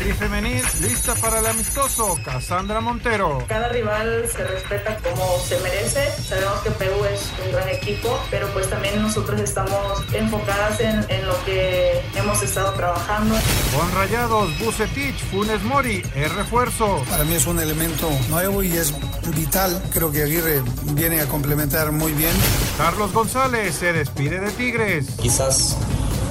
Tri femenil, lista para el amistoso, Cassandra Montero. Cada rival se respeta como se merece. Sabemos que Perú es un gran equipo, pero pues también nosotros estamos enfocadas en, en lo que hemos estado trabajando. Con Rayados, Bucetich, Funes Mori, es refuerzo. Para mí es un elemento nuevo y es vital. Creo que Aguirre viene a complementar muy bien. Carlos González se despide de Tigres. Quizás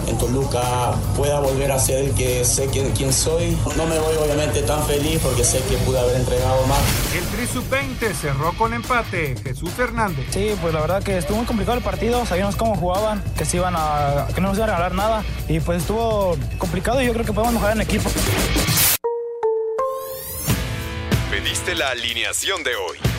en Toluca pueda volver a ser el que sé quién, quién soy. No me voy obviamente tan feliz porque sé que pude haber entregado más. El Tri Sub-20 cerró con empate. Jesús Fernández. Sí, pues la verdad que estuvo muy complicado el partido. Sabíamos cómo jugaban, que se iban a, que no nos iban a regalar nada. Y pues estuvo complicado y yo creo que podemos mejorar en equipo. Pediste la alineación de hoy.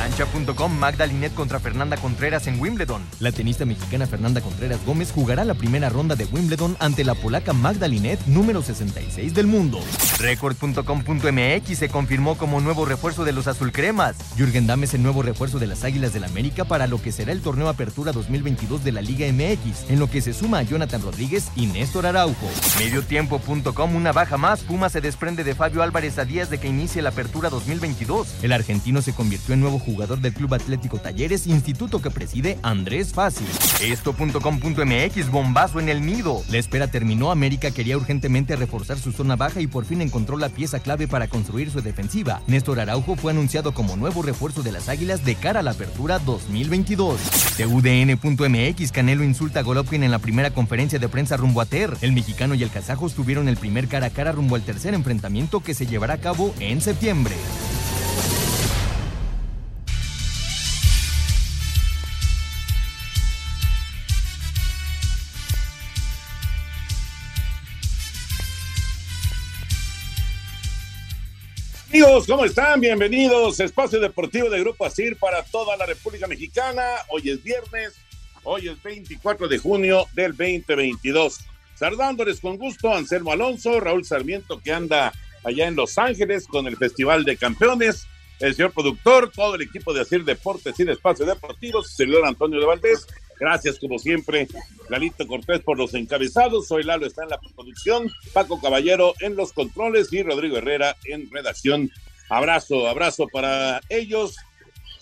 Cancha.com Magda Linet contra Fernanda Contreras en Wimbledon. La tenista mexicana Fernanda Contreras Gómez jugará la primera ronda de Wimbledon ante la polaca Magda Linet, número 66 del mundo. Record.com.mx se confirmó como nuevo refuerzo de los azulcremas. Jürgen Damm es el nuevo refuerzo de las Águilas del América para lo que será el torneo Apertura 2022 de la Liga MX, en lo que se suma a Jonathan Rodríguez y Néstor Araujo. Mediotiempo.com una baja más. Puma se desprende de Fabio Álvarez a días de que inicie la Apertura 2022. El argentino se convirtió en nuevo jugador del Club Atlético Talleres, instituto que preside Andrés Fácil. Esto.com.mx, bombazo en el nido. La espera terminó, América quería urgentemente reforzar su zona baja y por fin encontró la pieza clave para construir su defensiva. Néstor Araujo fue anunciado como nuevo refuerzo de las Águilas de cara a la apertura 2022. TUDN.mx, Canelo insulta a Golovkin en la primera conferencia de prensa rumbo a TER. El mexicano y el kazajo tuvieron el primer cara a cara rumbo al tercer enfrentamiento que se llevará a cabo en septiembre. Amigos, ¿cómo están? Bienvenidos. Espacio Deportivo de Grupo ASIR para toda la República Mexicana. Hoy es viernes, hoy es 24 de junio del 2022. Saludándoles con gusto Anselmo Alonso, Raúl Sarmiento que anda allá en Los Ángeles con el Festival de Campeones, el señor productor, todo el equipo de ASIR Deportes y de Espacio Deportivo, su servidor Antonio de Valdés. Gracias, como siempre, Lalito Cortés por los encabezados. Soy Lalo, está en la producción, Paco Caballero en los controles y Rodrigo Herrera en redacción. Abrazo, abrazo para ellos.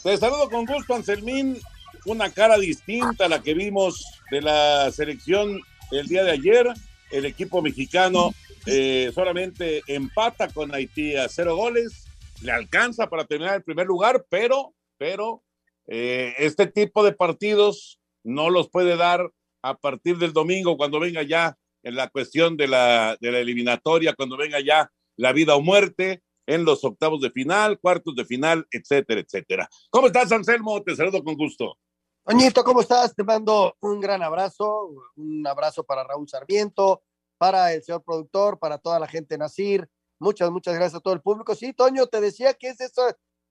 Te saludo con gusto, Anselmín. Una cara distinta a la que vimos de la selección el día de ayer. El equipo mexicano eh, solamente empata con Haití a cero goles. Le alcanza para terminar el primer lugar, pero, pero eh, este tipo de partidos no los puede dar a partir del domingo cuando venga ya en la cuestión de la, de la eliminatoria, cuando venga ya la vida o muerte en los octavos de final, cuartos de final, etcétera, etcétera. ¿Cómo estás, Anselmo? Te saludo con gusto. Toñito, ¿cómo estás? Te mando un gran abrazo, un abrazo para Raúl Sarmiento, para el señor productor, para toda la gente Nacir. Muchas, muchas gracias a todo el público. Sí, Toño, te decía que es eso,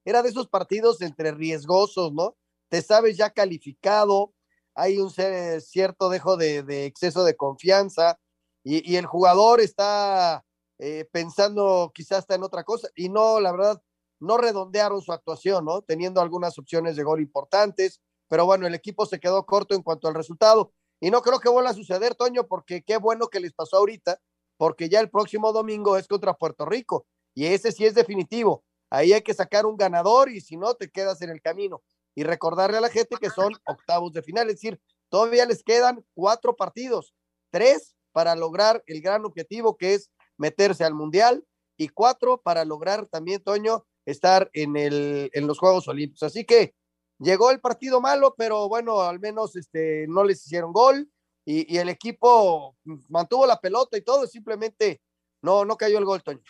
era de esos partidos entre riesgosos, ¿no? Te sabes ya calificado, hay un cierto dejo de, exceso de confianza y, el jugador está eh, pensando quizás está en otra cosa y no, la verdad, no redondearon su actuación, ¿no? Teniendo algunas opciones de gol importantes, pero bueno, el equipo se quedó corto en cuanto al resultado y no creo que vuelva a suceder, Toño, porque qué bueno que les pasó ahorita, porque ya el próximo domingo es contra Puerto Rico y ese sí es definitivo. Ahí hay que sacar un ganador y si no, te quedas en el camino. Y recordarle a la gente que son octavos de final, es decir, todavía les quedan cuatro partidos, tres para lograr el gran objetivo que es meterse al Mundial y cuatro para lograr también, Toño, estar en, el, en los Juegos Olímpicos. Así que llegó el partido malo, pero bueno, al menos este, no les hicieron gol y, y el equipo mantuvo la pelota y todo, simplemente no, no cayó el gol, Toño.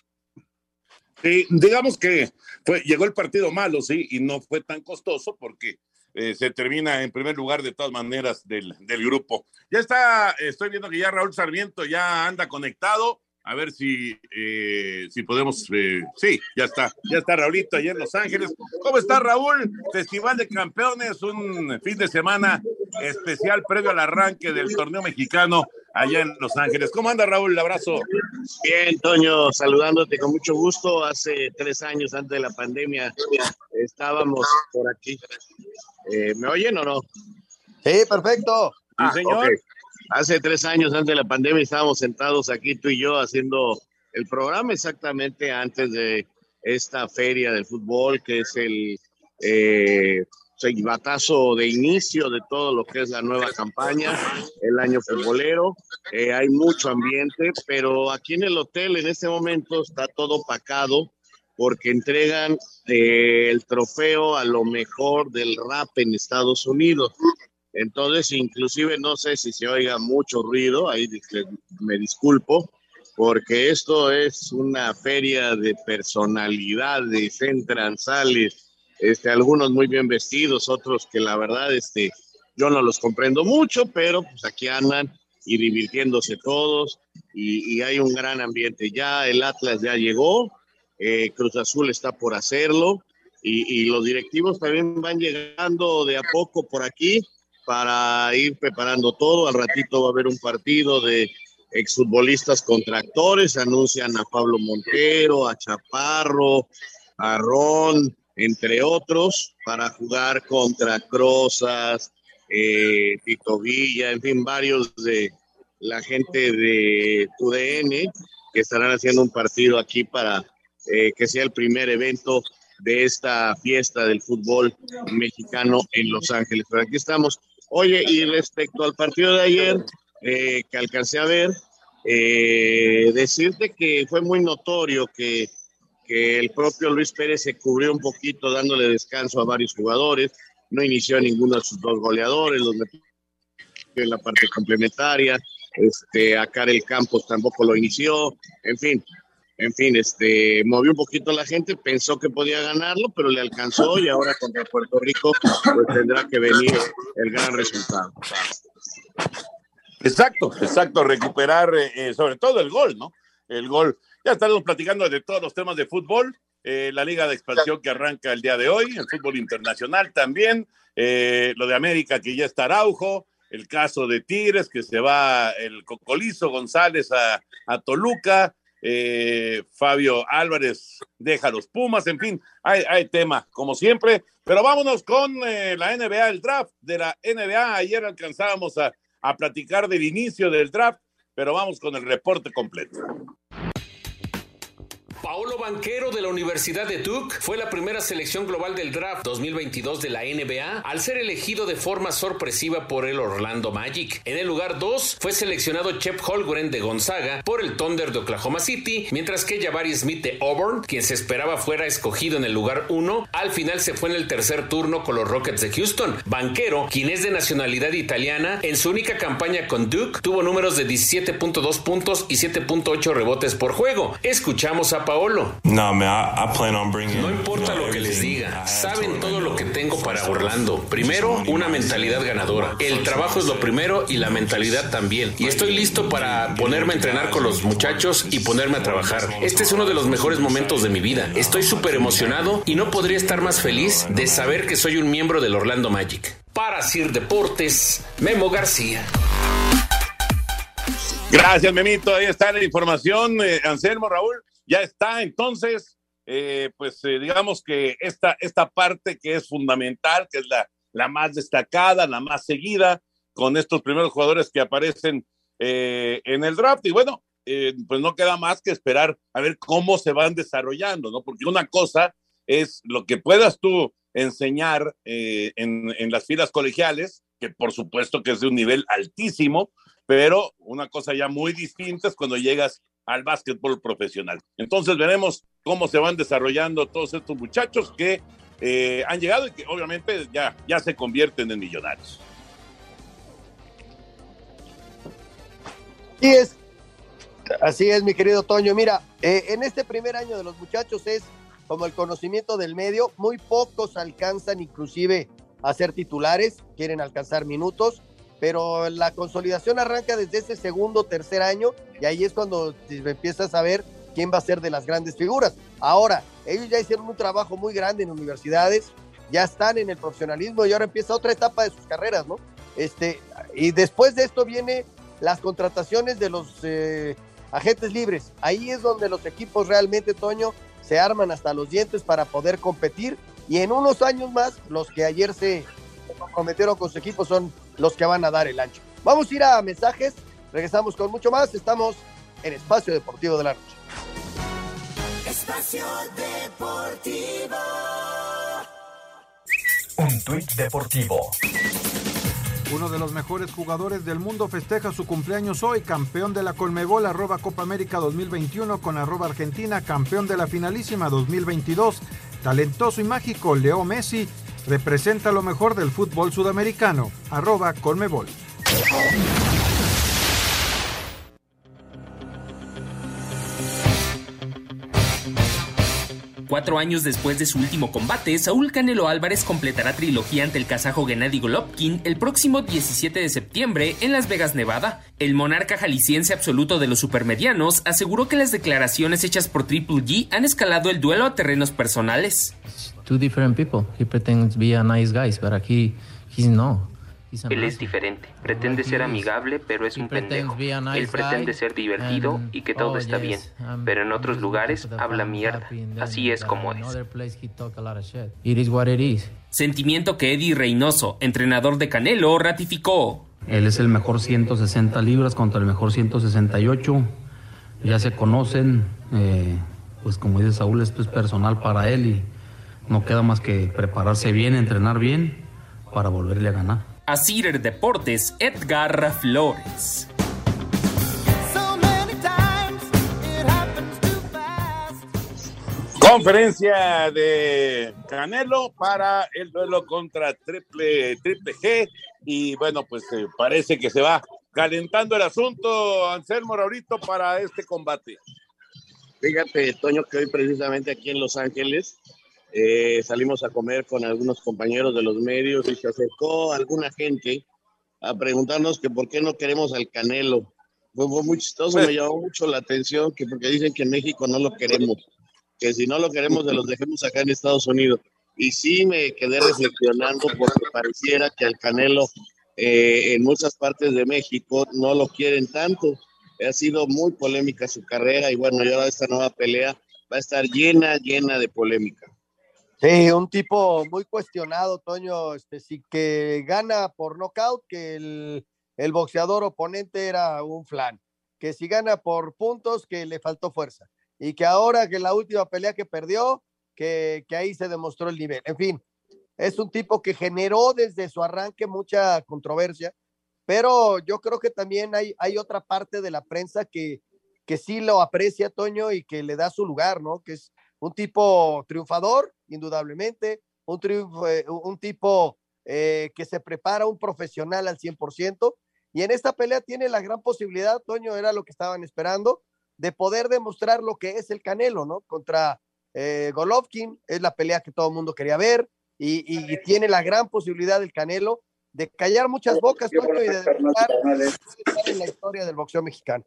Sí, digamos que fue, llegó el partido malo, sí, y no fue tan costoso porque eh, se termina en primer lugar de todas maneras del, del, grupo. Ya está, estoy viendo que ya Raúl Sarmiento ya anda conectado. A ver si, eh, si podemos. Eh, sí, ya está. Ya está Raulito allá en Los Ángeles. ¿Cómo está Raúl? Festival de Campeones, un fin de semana especial previo al arranque del torneo mexicano allá en Los Ángeles. ¿Cómo anda Raúl? Un abrazo. Bien, Toño, saludándote con mucho gusto. Hace tres años antes de la pandemia estábamos por aquí. Eh, ¿Me oyen o no? Sí, perfecto. Ah, señor. Okay. Hace tres años antes de la pandemia estábamos sentados aquí tú y yo haciendo el programa exactamente antes de esta feria del fútbol que es el eh, batazo de inicio de todo lo que es la nueva campaña, el año futbolero. Eh, hay mucho ambiente, pero aquí en el hotel en este momento está todo opacado porque entregan eh, el trofeo a lo mejor del rap en Estados Unidos. Entonces, inclusive no sé si se oiga mucho ruido, ahí me disculpo, porque esto es una feria de personalidades, entran, salen, este, algunos muy bien vestidos, otros que la verdad, este, yo no los comprendo mucho, pero pues aquí andan y divirtiéndose todos y, y hay un gran ambiente. Ya el Atlas ya llegó, eh, Cruz Azul está por hacerlo y, y, los directivos también van llegando de a poco por aquí para ir preparando todo. Al ratito va a haber un partido de exfutbolistas contra actores, anuncian a Pablo Montero, a Chaparro, a Ron, entre otros, para jugar contra Crozas, eh, Tito Villa, en fin, varios de la gente de TUDN que estarán haciendo un partido aquí para eh, que sea el primer evento de esta fiesta del fútbol mexicano en Los Ángeles. Pero aquí estamos. Oye, y respecto al partido de ayer eh, que alcancé a ver, eh, decirte que fue muy notorio que, que, el propio Luis Pérez se cubrió un poquito dándole descanso a varios jugadores, no inició a ninguno de sus dos goleadores, los metió en la parte complementaria, este, a Karel Campos tampoco lo inició, en fin, en fin, este, movió un poquito la gente, pensó que podía ganarlo, pero le alcanzó y ahora contra Puerto Rico pues tendrá que venir el gran resultado. Exacto, exacto, recuperar eh, sobre todo el gol, ¿no? El gol. Ya estaremos platicando de todos los temas de fútbol, eh, la liga de expansión que arranca el día de hoy, el fútbol internacional también, eh, lo de América que ya está Araujo, el caso de Tigres que se va el Cocolizo González a, a Toluca, eh, Fabio Álvarez deja los Pumas, en fin, hay, hay tema como siempre, pero vámonos con la NBA, el draft de la NBA. Ayer alcanzábamos a, a platicar del inicio del draft, pero vamos con el reporte completo. Paolo Banquero de la Universidad de Duke fue la primera selección global del draft 2022 de la NBA al ser elegido de forma sorpresiva por el Orlando Magic. En el lugar 2 fue seleccionado Chep Holgren de Gonzaga por el Thunder de Oklahoma City, mientras que Jabari Smith de Auburn, quien se esperaba fuera escogido en el lugar 1, al final se fue en el tercer turno con los Rockets de Houston. Banquero, quien es de nacionalidad italiana, en su única campaña con Duke tuvo números de 17.2 puntos y 7.8 rebotes por juego. Escuchamos a Paolo. No, man, I, I plan on bringing, no importa lo que les diga, saben todo lo que tengo para Orlando. Primero, una mentalidad ganadora. El trabajo es lo primero y la mentalidad también. Y estoy listo para ponerme a entrenar con los muchachos y ponerme a trabajar. Este es uno de los mejores momentos de mi vida. Estoy súper emocionado y no podría estar más feliz de saber que soy un miembro del Orlando Magic. Para Sir Deportes, Memo García. Gracias, Memito. Ahí está la información. Eh, Anselmo, Raúl, ya está. Entonces, eh, pues eh, digamos que esta, esta parte que es fundamental, que es la, la más destacada, la más seguida, con estos primeros jugadores que aparecen eh, en el draft. Y bueno, pues no queda más que esperar a ver cómo se van desarrollando, ¿no? Porque una cosa es lo que puedas tú enseñar en, en las filas colegiales, que por supuesto que es de un nivel altísimo, pero una cosa ya muy distinta es cuando llegas al básquetbol profesional. Entonces veremos cómo se van desarrollando todos estos muchachos que eh, han llegado y que obviamente ya, ya se convierten en millonarios. Así es, así es, mi querido Toño. Mira, eh, en este primer año de los muchachos es como el conocimiento del medio, muy pocos alcanzan inclusive a ser titulares, quieren alcanzar minutos, pero la consolidación arranca desde ese segundo, tercer año, y ahí es cuando empiezas a ver quién va a ser de las grandes figuras. Ahora, ellos ya hicieron un trabajo muy grande en universidades, ya están en el profesionalismo y ahora empieza otra etapa de sus carreras, ¿no? Este, y después de esto viene las contrataciones de los eh, agentes libres. Ahí es donde los equipos realmente, Toño, se arman hasta los dientes para poder competir y en unos años más los que ayer se comprometieron con su equipo son los que van a dar el ancho. Vamos a ir a mensajes, regresamos con mucho más, estamos en Espacio Deportivo de la Noche. Espacio Deportivo. Un tuit deportivo. Uno de los mejores jugadores del mundo festeja su cumpleaños hoy, campeón de la Colmebol, arroba Copa América 2021 con arroba Argentina, campeón de la finalísima 2022. Talentoso y mágico, Leo Messi representa lo mejor del fútbol sudamericano, arroba Colmebol. Cuatro años después de su último combate, Saúl Canelo Álvarez completará trilogía ante el kazajo Gennady Golovkin el próximo 17 de septiembre en Las Vegas, Nevada. El monarca jalisciense absoluto de los supermedianos aseguró que las declaraciones hechas por Triple G han escalado el duelo a terrenos personales. Two different people. He pretends to be a nice guy, but aquí he's no. Él es diferente, pretende ser amigable, pero es un pendejo. Él pretende ser divertido y que todo está bien, pero en otros lugares habla mierda. Así es como es. Sentimiento que Eddie Reynoso, entrenador de Canelo, ratificó. Él es el mejor 160 libras contra el mejor 168. Ya se conocen, eh, pues como dice Saúl, esto es personal para él y no queda más que prepararse bien, entrenar bien para volverle a ganar. A Cider Deportes, Edgar Flores. Conferencia de Canelo para el duelo contra Triple, triple G. Y bueno, pues eh, parece que se va calentando el asunto, Anselmo Raurito, para este combate. Fíjate, Toño, que hoy precisamente aquí en Los Ángeles eh, salimos a comer con algunos compañeros de los medios y se acercó alguna gente a preguntarnos que por qué no queremos al Canelo. Fue, fue muy chistoso, me llamó mucho la atención que porque dicen que en México no lo queremos, que si no lo queremos se los dejemos acá en Estados Unidos. Y sí me quedé reflexionando porque pareciera que al Canelo eh, en muchas partes de México no lo quieren tanto. Ha sido muy polémica su carrera y bueno, y ahora esta nueva pelea va a estar llena, llena de polémica. Sí, un tipo muy cuestionado, Toño, este, sí que gana por nocaut, que el, el boxeador oponente era un flan, que si gana por puntos, que le faltó fuerza, y que ahora que la última pelea que perdió, que, que ahí se demostró el nivel. En fin, es un tipo que generó desde su arranque mucha controversia, pero yo creo que también hay, hay otra parte de la prensa que, que sí lo aprecia, Toño, y que le da su lugar, ¿no? Que es un tipo triunfador, indudablemente, un, eh, un tipo eh, que se prepara, un profesional al 100%, y en esta pelea tiene la gran posibilidad, Toño, era lo que estaban esperando, de poder demostrar lo que es el Canelo, ¿no? Contra eh, Golovkin, es la pelea que todo el mundo quería ver, y, y, tiene la gran posibilidad del Canelo de callar muchas bocas, Toño, y de demostrar en la historia del boxeo mexicano.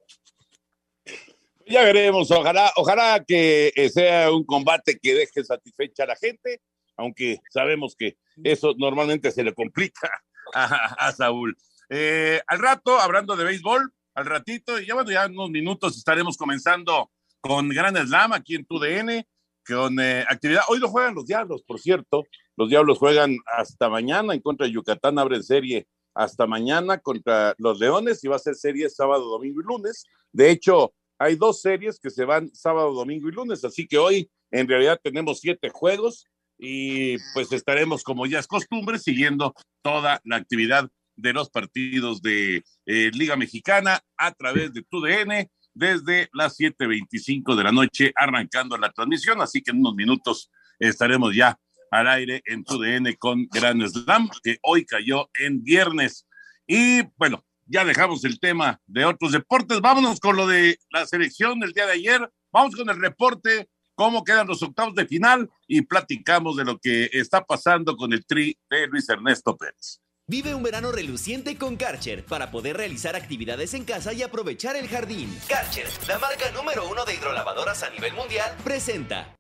Ya veremos, ojalá, ojalá que eh, sea un combate que deje satisfecha a la gente, aunque sabemos que eso normalmente se le complica a, Saúl. Eh, al rato, hablando de béisbol, al ratito, ya bueno, ya unos minutos estaremos comenzando con Gran Slam aquí en TUDN, con eh, actividad. Hoy lo juegan los Diablos, por cierto. Los Diablos juegan hasta mañana en contra de Yucatán, abren serie hasta mañana contra los Leones y va a ser serie sábado, domingo y lunes. De hecho, hay dos series que se van sábado, domingo y lunes, así que hoy en realidad tenemos siete juegos y pues estaremos, como ya es costumbre, siguiendo toda la actividad de los partidos de eh, Liga Mexicana a través de TUDN desde las 7.25 de la noche, arrancando la transmisión. Así que en unos minutos estaremos ya al aire en TUDN con Gran Slam, que hoy cayó en viernes. Y bueno, ya dejamos el tema de otros deportes. Vámonos con lo de la selección del día de ayer. Vamos con el reporte, cómo quedan los octavos de final y platicamos de lo que está pasando con el tri de Luis Ernesto Pérez. Vive un verano reluciente con Karcher para poder realizar actividades en casa y aprovechar el jardín. Karcher, la marca número uno de hidrolavadoras a nivel mundial, presenta.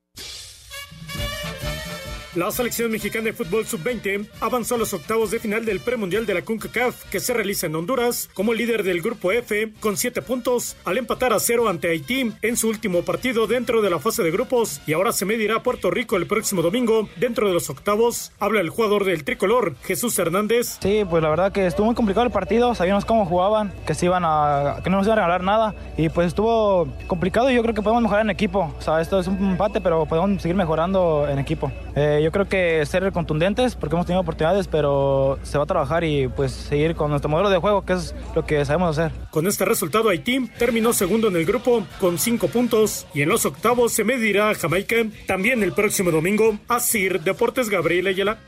La selección mexicana de fútbol sub-20 avanzó a los octavos de final del premundial de la CONCACAF que se realiza en Honduras como líder del grupo F con 7 puntos al empatar a cero ante Haití en su último partido dentro de la fase de grupos y ahora se medirá a Puerto Rico el próximo domingo dentro de los octavos. Habla el jugador del tricolor, Jesús Hernández. Sí, pues la verdad que estuvo muy complicado el partido, sabíamos cómo jugaban, que se iban a que no nos iban a regalar nada y pues estuvo complicado y yo creo que podemos mejorar en equipo. O sea, esto es un empate, pero podemos seguir mejorando en equipo. Eh, yo creo que ser contundentes porque hemos tenido oportunidades, pero se va a trabajar y pues seguir con nuestro modelo de juego, que es lo que sabemos hacer. Con este resultado, Haití terminó segundo en el grupo con cinco puntos y en los octavos se medirá a Jamaica. También el próximo domingo, Asir Deportes Gabriel Ayala.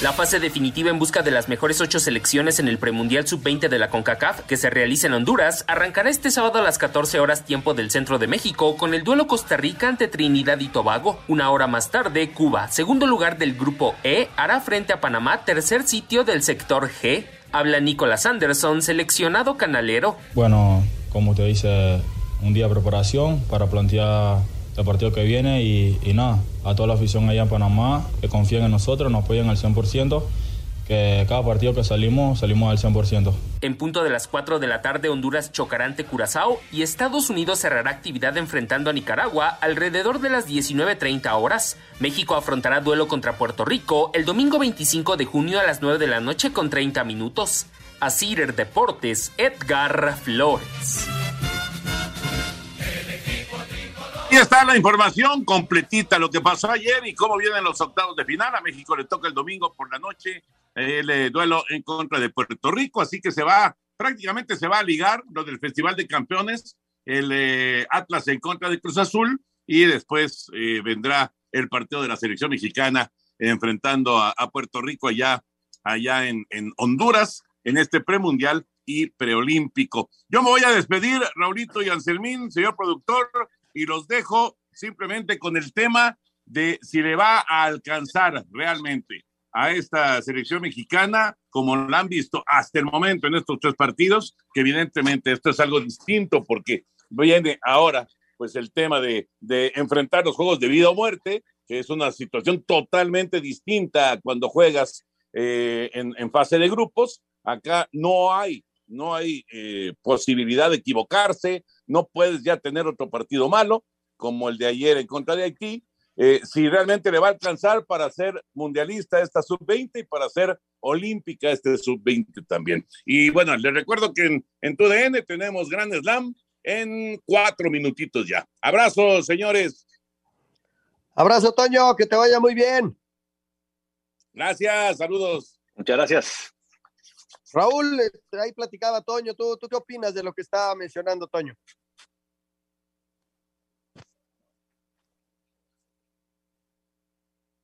La fase definitiva en busca de las mejores ocho selecciones en el premundial sub-20 de la CONCACAF, que se realiza en Honduras, arrancará este sábado a las 14 horas tiempo del centro de México con el duelo Costa Rica ante Trinidad y Tobago. Una hora más tarde, Cuba, segundo lugar del grupo E, hará frente a Panamá, tercer sitio del sector G. Habla Nicolás Anderson, seleccionado canalero. Bueno, como te dice, un día de preparación para plantear el partido que viene y, y, nada, a toda la afición allá en Panamá que confíen en nosotros, nos apoyen al 100%, que cada partido que salimos, salimos al 100%. En punto de las 4 de la tarde, Honduras chocará ante Curazao y Estados Unidos cerrará actividad enfrentando a Nicaragua alrededor de las 19.30 horas. México afrontará duelo contra Puerto Rico el domingo 25 de junio a las 9 de la noche con 30 minutos. A Cider Deportes, Edgar Flores. Y está la información completita, lo que pasó ayer y cómo vienen los octavos de final. A México le toca el domingo por la noche el eh, duelo en contra de Puerto Rico, así que se va, prácticamente se va a ligar lo del Festival de Campeones, el eh, Atlas en contra de Cruz Azul y después eh, vendrá el partido de la selección mexicana enfrentando a, a Puerto Rico allá, allá en, en Honduras en este premundial y preolímpico. Yo me voy a despedir, Raulito y Anselmín, señor productor, y los dejo simplemente con el tema de si le va a alcanzar realmente a esta selección mexicana, como la han visto hasta el momento en estos tres partidos, que evidentemente esto es algo distinto porque viene ahora pues el tema de, de enfrentar los juegos de vida o muerte, que es una situación totalmente distinta cuando juegas eh, en, en, fase de grupos. Acá no hay, no hay eh, posibilidad de equivocarse, no puedes ya tener otro partido malo como el de ayer en contra de Haití, eh, si realmente le va a alcanzar para ser mundialista esta sub-20 y para ser olímpica este sub-20 también. Y bueno, les recuerdo que en, en TUDN tenemos Gran Slam en cuatro minutitos ya. Abrazos, señores. Abrazo, Toño, que te vaya muy bien. Gracias, saludos. Muchas gracias. Raúl, este, ahí platicaba Toño, ¿tú, ¿tú qué opinas de lo que estaba mencionando Toño?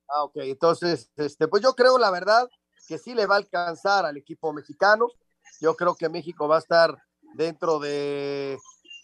Ah, ok, entonces, este, pues yo creo la verdad que sí le va a alcanzar al equipo mexicano. Yo creo que México va a estar dentro de,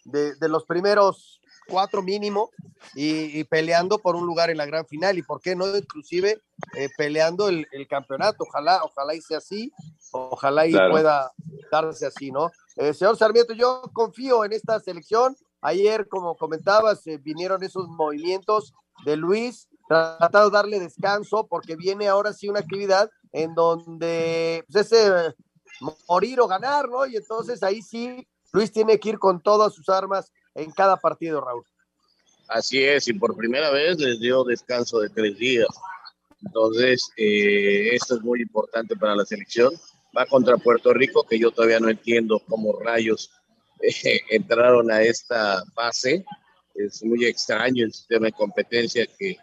de, de los primeros cuatro mínimo y, y, peleando por un lugar en la gran final y por qué no inclusive eh, peleando el, el, campeonato. Ojalá, ojalá y sea así, ojalá y claro. pueda darse así, ¿no? Eh, señor Sarmiento, yo confío en esta selección. Ayer, como comentabas, eh, vinieron esos movimientos de Luis, tratado de darle descanso porque viene ahora sí una actividad en donde pues ese morir o ganar, ¿no? Y entonces ahí sí Luis tiene que ir con todas sus armas en cada partido, Raúl. Así es, y por primera vez les dio descanso de tres días. Entonces, eh, esto es muy importante para la selección. Va contra Puerto Rico, que yo todavía no entiendo cómo rayos eh, entraron a esta fase. Es muy extraño el sistema de competencia que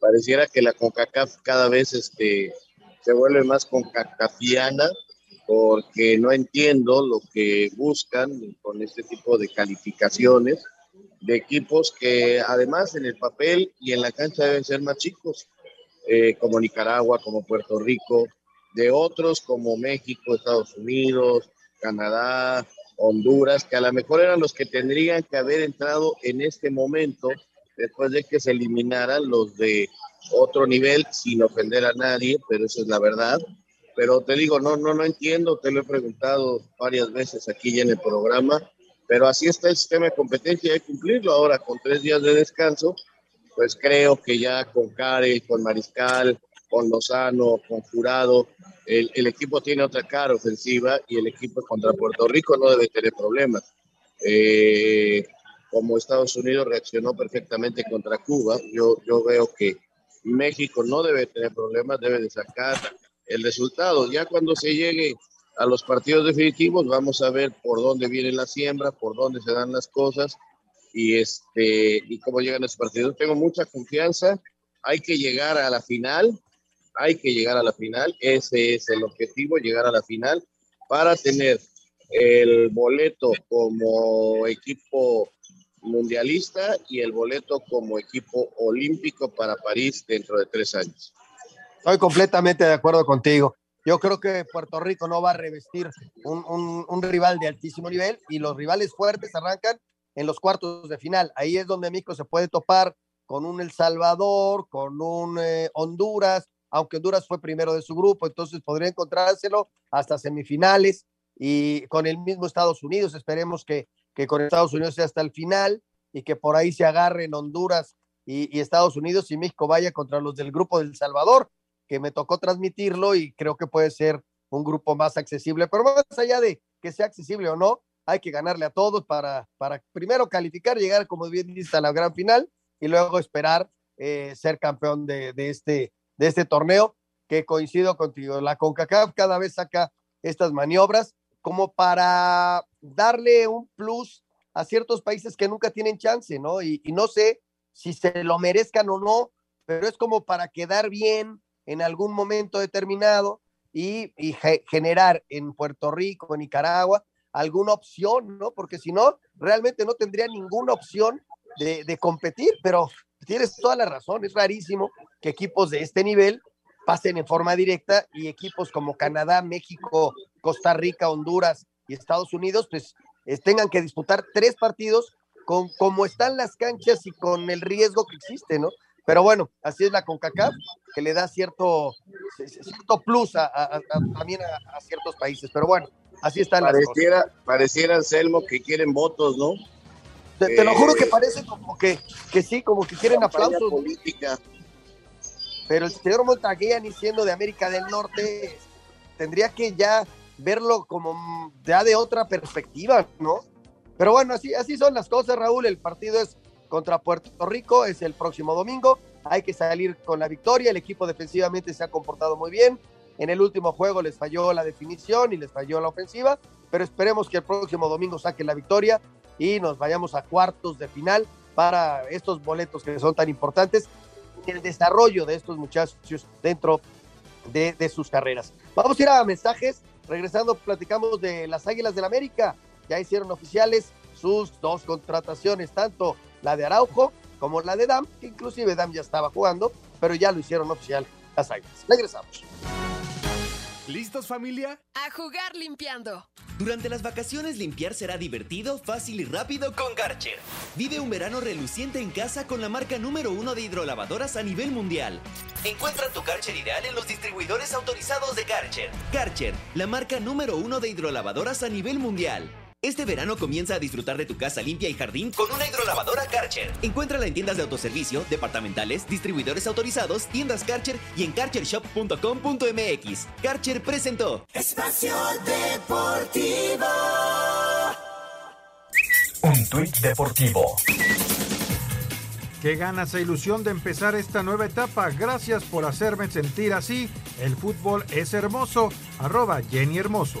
Pareciera que la CONCACAF cada vez este, se vuelve más concacafiana porque no entiendo lo que buscan con este tipo de calificaciones de equipos que además en el papel y en la cancha deben ser más chicos, eh, como Nicaragua, como Puerto Rico, de otros como México, Estados Unidos, Canadá, Honduras, que a lo mejor eran los que tendrían que haber entrado en este momento después de que se eliminaran los de otro nivel, sin ofender a nadie, pero eso es la verdad. Pero te digo, no, no, no entiendo, te lo he preguntado varias veces aquí en el programa, pero así está el sistema de competencia, hay que cumplirlo ahora con tres días de descanso, pues creo que ya con Care, con Mariscal, con Lozano, con Jurado, el, el, equipo tiene otra cara ofensiva y el equipo contra Puerto Rico no debe tener problemas. Eh, como Estados Unidos reaccionó perfectamente contra Cuba, yo, yo veo que México no debe tener problemas, debe de sacar el resultado. Ya cuando se llegue a los partidos definitivos, vamos a ver por dónde viene la siembra, por dónde se dan las cosas y, este, y cómo llegan los partidos. Tengo mucha confianza, hay que llegar a la final, hay que llegar a la final, ese es el objetivo, llegar a la final para tener el boleto como equipo mundialista y el boleto como equipo olímpico para París dentro de tres años. Estoy completamente de acuerdo contigo. Yo creo que Puerto Rico no va a revestir un, un, rival de altísimo nivel y los rivales fuertes arrancan en los cuartos de final. Ahí es donde México se puede topar con un El Salvador, con un eh, Honduras, aunque Honduras fue primero de su grupo, entonces podría encontrárselo hasta semifinales y con el mismo Estados Unidos. Esperemos que, que con Estados Unidos sea hasta el final y que por ahí se agarren Honduras y, Estados Unidos y México vaya contra los del grupo del Salvador, que me tocó transmitirlo y creo que puede ser un grupo más accesible, pero más allá de que sea accesible o no, hay que ganarle a todos para, para primero calificar, llegar, como bien dice, a la gran final y luego esperar eh, ser campeón de, este, de este torneo, que coincido contigo, la CONCACAF cada vez saca estas maniobras como para darle un plus a ciertos países que nunca tienen chance, ¿no? Y, no sé si se lo merezcan o no, pero es como para quedar bien en algún momento determinado y, y ge generar en Puerto Rico, en Nicaragua, alguna opción, ¿no? Porque si no, realmente no tendría ninguna opción de, de, competir, pero tienes toda la razón, es rarísimo que equipos de este nivel pasen en forma directa y equipos como Canadá, México, Costa Rica, Honduras y Estados Unidos, pues tengan que disputar tres partidos con como están las canchas y con el riesgo que existe, ¿no? Pero bueno, así es la CONCACAF, que le da cierto, cierto plus a, a, a, también a, ciertos países. Pero bueno, así están pareciera, las cosas. Pareciera, Anselmo, que quieren votos, ¿no? Te, te, lo juro que parece como que, que sí, como que quieren aplausos. política. Pero el señor Montagueani, siendo de América del Norte, tendría que ya verlo como ya de otra perspectiva, ¿no? Pero bueno, así, así son las cosas, Raúl. El partido es contra Puerto Rico, es el próximo domingo. Hay que salir con la victoria. El equipo defensivamente se ha comportado muy bien. En el último juego les falló la definición y les falló la ofensiva, pero esperemos que el próximo domingo saquen la victoria y nos vayamos a cuartos de final para estos boletos que son tan importantes el desarrollo de estos muchachos dentro de, de, sus carreras. Vamos a ir a mensajes. Regresando, platicamos de las Águilas del América. Ya hicieron oficiales sus dos contrataciones, tanto la de Araujo como la de Dam, que inclusive Dam ya estaba jugando, pero ya lo hicieron oficial las Águilas. Regresamos. ¿Listos familia? A jugar limpiando. Durante las vacaciones limpiar será divertido, fácil y rápido con Karcher. Vive un verano reluciente en casa con la marca número uno de hidrolavadoras a nivel mundial. Encuentra tu Karcher ideal en los distribuidores autorizados de Karcher. Karcher, la marca número uno de hidrolavadoras a nivel mundial. Este verano comienza a disfrutar de tu casa limpia y jardín con una hidrolavadora Karcher. Encuéntrala en tiendas de autoservicio, departamentales, distribuidores autorizados, tiendas Karcher y en karchershop.com.mx. Karcher presentó Espacio Deportivo. Un tuit deportivo. Qué ganas e ilusión de empezar esta nueva etapa. Gracias por hacerme sentir así. El fútbol es hermoso. Arroba Jenny Hermoso.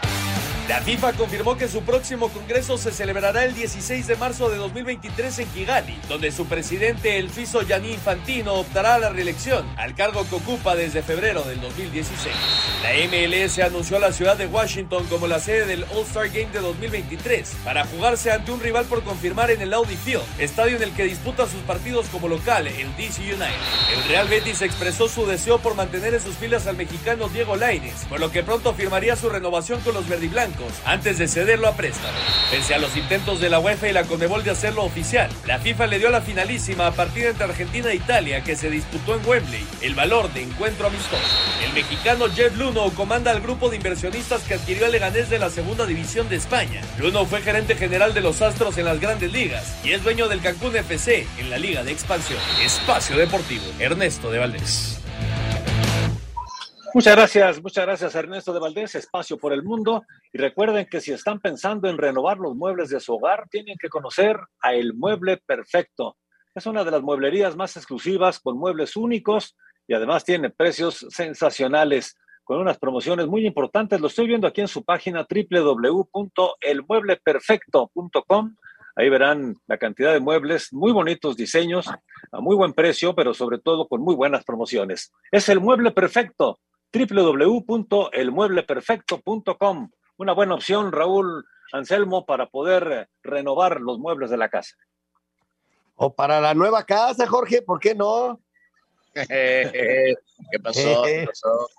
La FIFA confirmó que su próximo congreso se celebrará el 16 de marzo de 2023 en Kigali, donde su presidente, el suizo Gianni Infantino, optará a la reelección, al cargo que ocupa desde febrero del 2016. La MLS anunció a la ciudad de Washington como la sede del All-Star Game de 2023, para jugarse ante un rival por confirmar en el Audi Field, estadio en el que disputa sus partidos como local, el DC United. El Real Betis expresó su deseo por mantener en sus filas al mexicano Diego Lainez, por lo que pronto firmaría su renovación con los verdiblancos antes de cederlo a préstamo. Pese a los intentos de la UEFA y la Conmebol de hacerlo oficial, la FIFA le dio la finalísima a partida entre Argentina e Italia que se disputó en Wembley, el valor de encuentro amistoso. El mexicano Jeff Luno comanda al grupo de inversionistas que adquirió el Leganés de la segunda división de España. Luno fue gerente general de los Astros en las grandes ligas y es dueño del Cancún FC en la Liga de Expansión. Espacio Deportivo, Ernesto de Valdés. Muchas gracias, muchas gracias Ernesto de Valdés, Espacio por el Mundo. Y recuerden que si están pensando en renovar los muebles de su hogar, tienen que conocer a El Mueble Perfecto. Es una de las mueblerías más exclusivas con muebles únicos y además tiene precios sensacionales con unas promociones muy importantes. Lo estoy viendo aquí en su página www.elmuebleperfecto.com. Ahí verán la cantidad de muebles, muy bonitos diseños, a muy buen precio, pero sobre todo con muy buenas promociones. Es el mueble perfecto www.elmuebleperfecto.com. Una buena opción, Raúl Anselmo, para poder renovar los muebles de la casa. O para la nueva casa, Jorge, ¿por qué no? ¿Qué pasó? ¿Qué pasó?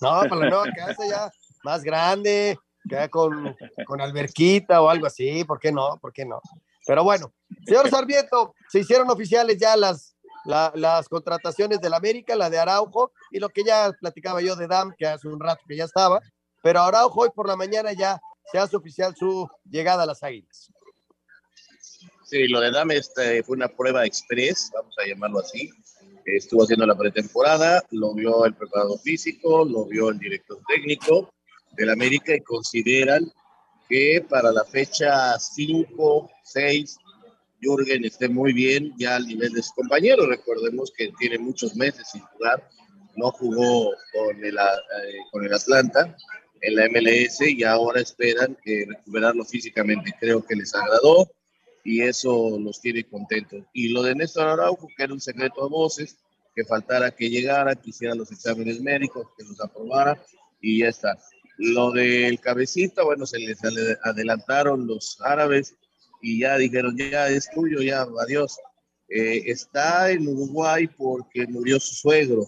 No, para la nueva casa ya más grande, ya con, con alberquita o algo así, ¿por qué no? ¿Por qué no? Pero bueno, señor Sarmiento, se hicieron oficiales ya las las contrataciones del América, la de Araujo y lo que ya platicaba yo de Dam, que hace un rato que ya estaba, pero Araujo hoy por la mañana ya se hace oficial su llegada a las Águilas. Sí, lo de Dam este, fue una prueba express, vamos a llamarlo así. Estuvo haciendo la pretemporada, lo vio el preparador físico, lo vio el director técnico del América y consideran que para la fecha 5, 6 Jürgen esté muy bien ya al nivel de su compañero. Recordemos que tiene muchos meses sin jugar, no jugó con el, eh, con el Atlanta en la MLS y ahora esperan eh, recuperarlo físicamente. Creo que les agradó y eso los tiene contentos. Y lo de Néstor Araujo, que era un secreto a voces, que faltara que llegara, que hiciera los exámenes médicos, que los aprobara y ya está. Lo del cabecita, bueno, se les adelantaron los árabes y ya dijeron, ya es tuyo, ya, adiós. Eh, está en Uruguay porque murió su suegro,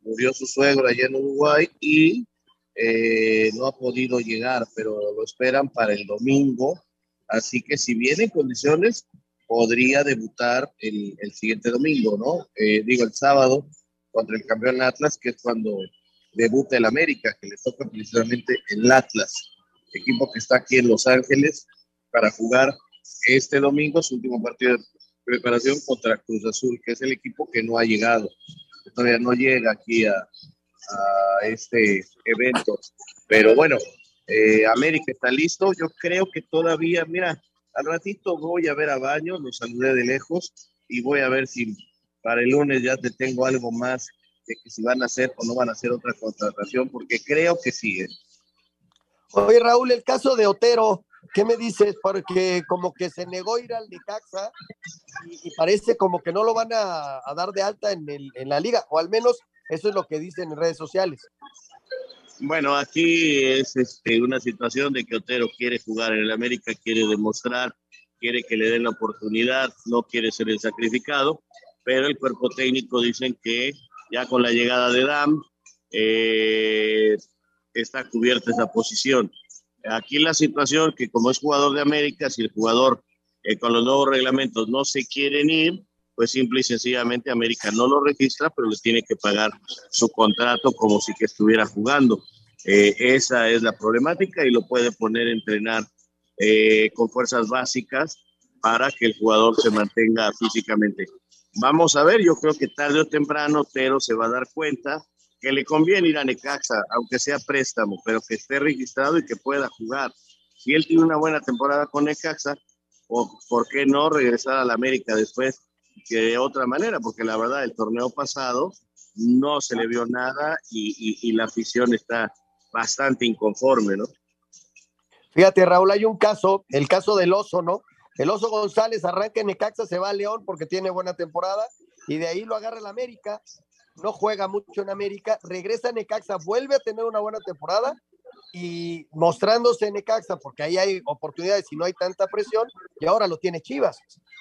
murió su suegro allá en Uruguay y eh, no ha podido llegar, pero lo esperan para el domingo. Así que si viene en condiciones, podría debutar el, el siguiente domingo, ¿no? Eh, digo, el sábado contra el campeón Atlas, que es cuando debuta el América, que le toca precisamente el Atlas, equipo que está aquí en Los Ángeles para jugar este domingo su último partido de preparación contra Cruz Azul, que es el equipo que no ha llegado, todavía no llega aquí a, este evento. Pero bueno, eh, América está listo. Yo creo que todavía, mira, al ratito voy a ver a Baño, lo saludé de lejos y voy a ver si para el lunes ya te tengo algo más de que si van a hacer o no van a hacer otra contratación, porque creo que sí. ¿eh? Oye, Raúl, el caso de Otero, ¿Qué me dices? Porque como que se negó ir al Necaxa y, parece como que no lo van a, dar de alta en, el, en la liga, o al menos eso es lo que dicen en redes sociales. Bueno, aquí es este, una situación de que Otero quiere jugar en el América, quiere demostrar, quiere que le den la oportunidad, no quiere ser el sacrificado, pero el cuerpo técnico dicen que ya con la llegada de Dam eh, está cubierta esa posición. Aquí la situación que como es jugador de América, si el jugador eh, con los nuevos reglamentos no se quieren ir, pues simple y sencillamente América no lo registra, pero les tiene que pagar su contrato como si que estuviera jugando. Eh, esa es la problemática y lo puede poner a entrenar eh, con fuerzas básicas para que el jugador se mantenga físicamente. Vamos a ver, yo creo que tarde o temprano pero se va a dar cuenta que le conviene ir a Necaxa, aunque sea préstamo, pero que esté registrado y que pueda jugar. Si él tiene una buena temporada con Necaxa, o por qué no regresar a la América después que de otra manera, porque la verdad el torneo pasado no se le vio nada y, la afición está bastante inconforme, ¿no? Fíjate, Raúl, hay un caso, el caso del oso, ¿no? El oso González arranca en Necaxa, se va a León porque tiene buena temporada y de ahí lo agarra el América. No juega mucho en América, regresa a Necaxa, vuelve a tener una buena temporada y mostrándose en Necaxa, porque ahí hay oportunidades y no hay tanta presión, y ahora lo tiene Chivas.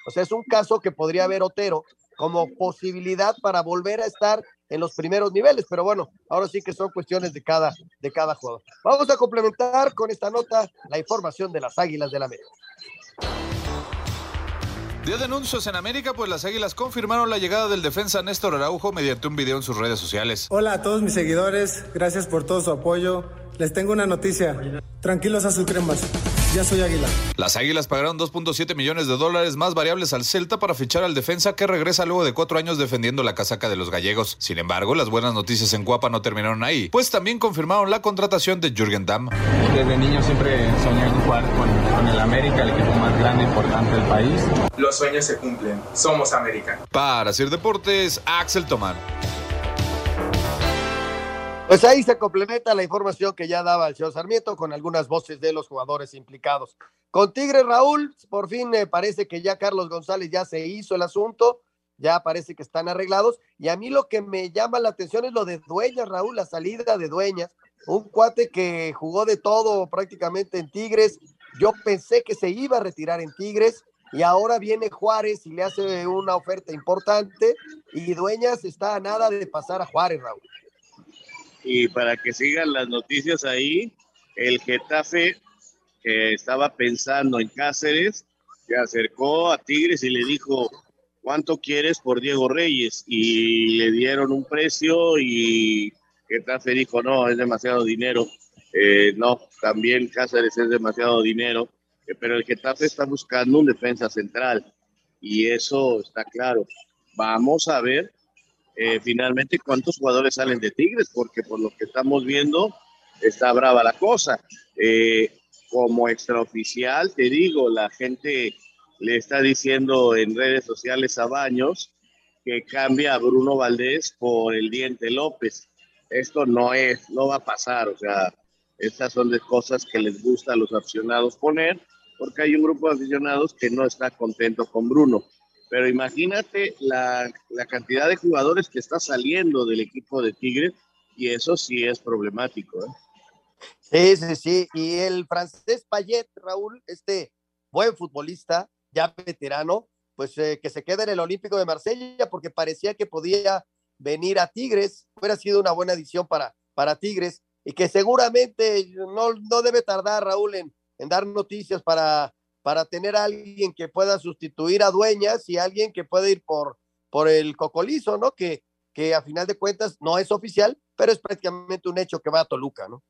O sea, es un caso que podría haber Otero como posibilidad para volver a estar en los primeros niveles, pero bueno, ahora sí que son cuestiones de cada, de cada jugador. Vamos a complementar con esta nota la información de las Águilas del América. Dio denuncios en América, pues las Águilas confirmaron la llegada del defensa Néstor Araujo mediante un video en sus redes sociales. Hola a todos mis seguidores, gracias por todo su apoyo. Les tengo una noticia. Tranquilos azul cremas. Ya soy Águila. Las Águilas pagaron 2.7 millones de dólares más variables al Celta para fichar al defensa que regresa luego de cuatro años defendiendo la casaca de los gallegos. Sin embargo, las buenas noticias en Cuapa no terminaron ahí, pues también confirmaron la contratación de Jürgen Damm. Desde niño siempre soñé en jugar con, con el América, el equipo más grande e importante del país. Los sueños se cumplen. Somos América. Para hacer deportes, Axel Tomán. Pues ahí se complementa la información que ya daba el señor Sarmiento con algunas voces de los jugadores implicados. Con Tigre Raúl, por fin me parece que ya Carlos González ya se hizo el asunto, ya parece que están arreglados. Y a mí lo que me llama la atención es lo de Dueñas, Raúl, la salida de Dueñas, un cuate que jugó de todo prácticamente en Tigres. Yo pensé que se iba a retirar en Tigres y ahora viene Juárez y le hace una oferta importante y Dueñas está a nada de pasar a Juárez, Raúl y para que sigan las noticias ahí, el Getafe que estaba pensando en Cáceres se acercó a Tigres y le dijo, ¿cuánto quieres por Diego Reyes? Y le dieron un precio y Getafe dijo, no, es demasiado dinero. Eh, no, también Cáceres es demasiado dinero, eh, pero el Getafe está buscando un defensa central y eso está claro. Vamos a ver eh, finalmente cuántos jugadores salen de Tigres, porque por lo que estamos viendo está brava la cosa. Eh, como extraoficial, te digo, la gente le está diciendo en redes sociales a Baños que cambia a Bruno Valdés por el Diente López. Esto no es, no va a pasar, o sea, estas son de cosas que les gusta a los aficionados poner, porque hay un grupo de aficionados que no está contento con Bruno pero imagínate la, cantidad de jugadores que está saliendo del equipo de Tigres y eso sí es problemático. ¿eh? Sí, sí, sí. Y el francés Payet, Raúl, este buen futbolista, ya veterano, pues eh, que se queda en el Olímpico de Marsella porque parecía que podía venir a Tigres, hubiera sido una buena edición para, para Tigres y que seguramente no, no debe tardar, Raúl, en dar noticias para para tener a alguien que pueda sustituir a Dueñas y alguien que pueda ir por, por el Cocolizo, ¿no? Que, que a final de cuentas no es oficial, pero es prácticamente un hecho que va a Toluca, ¿no?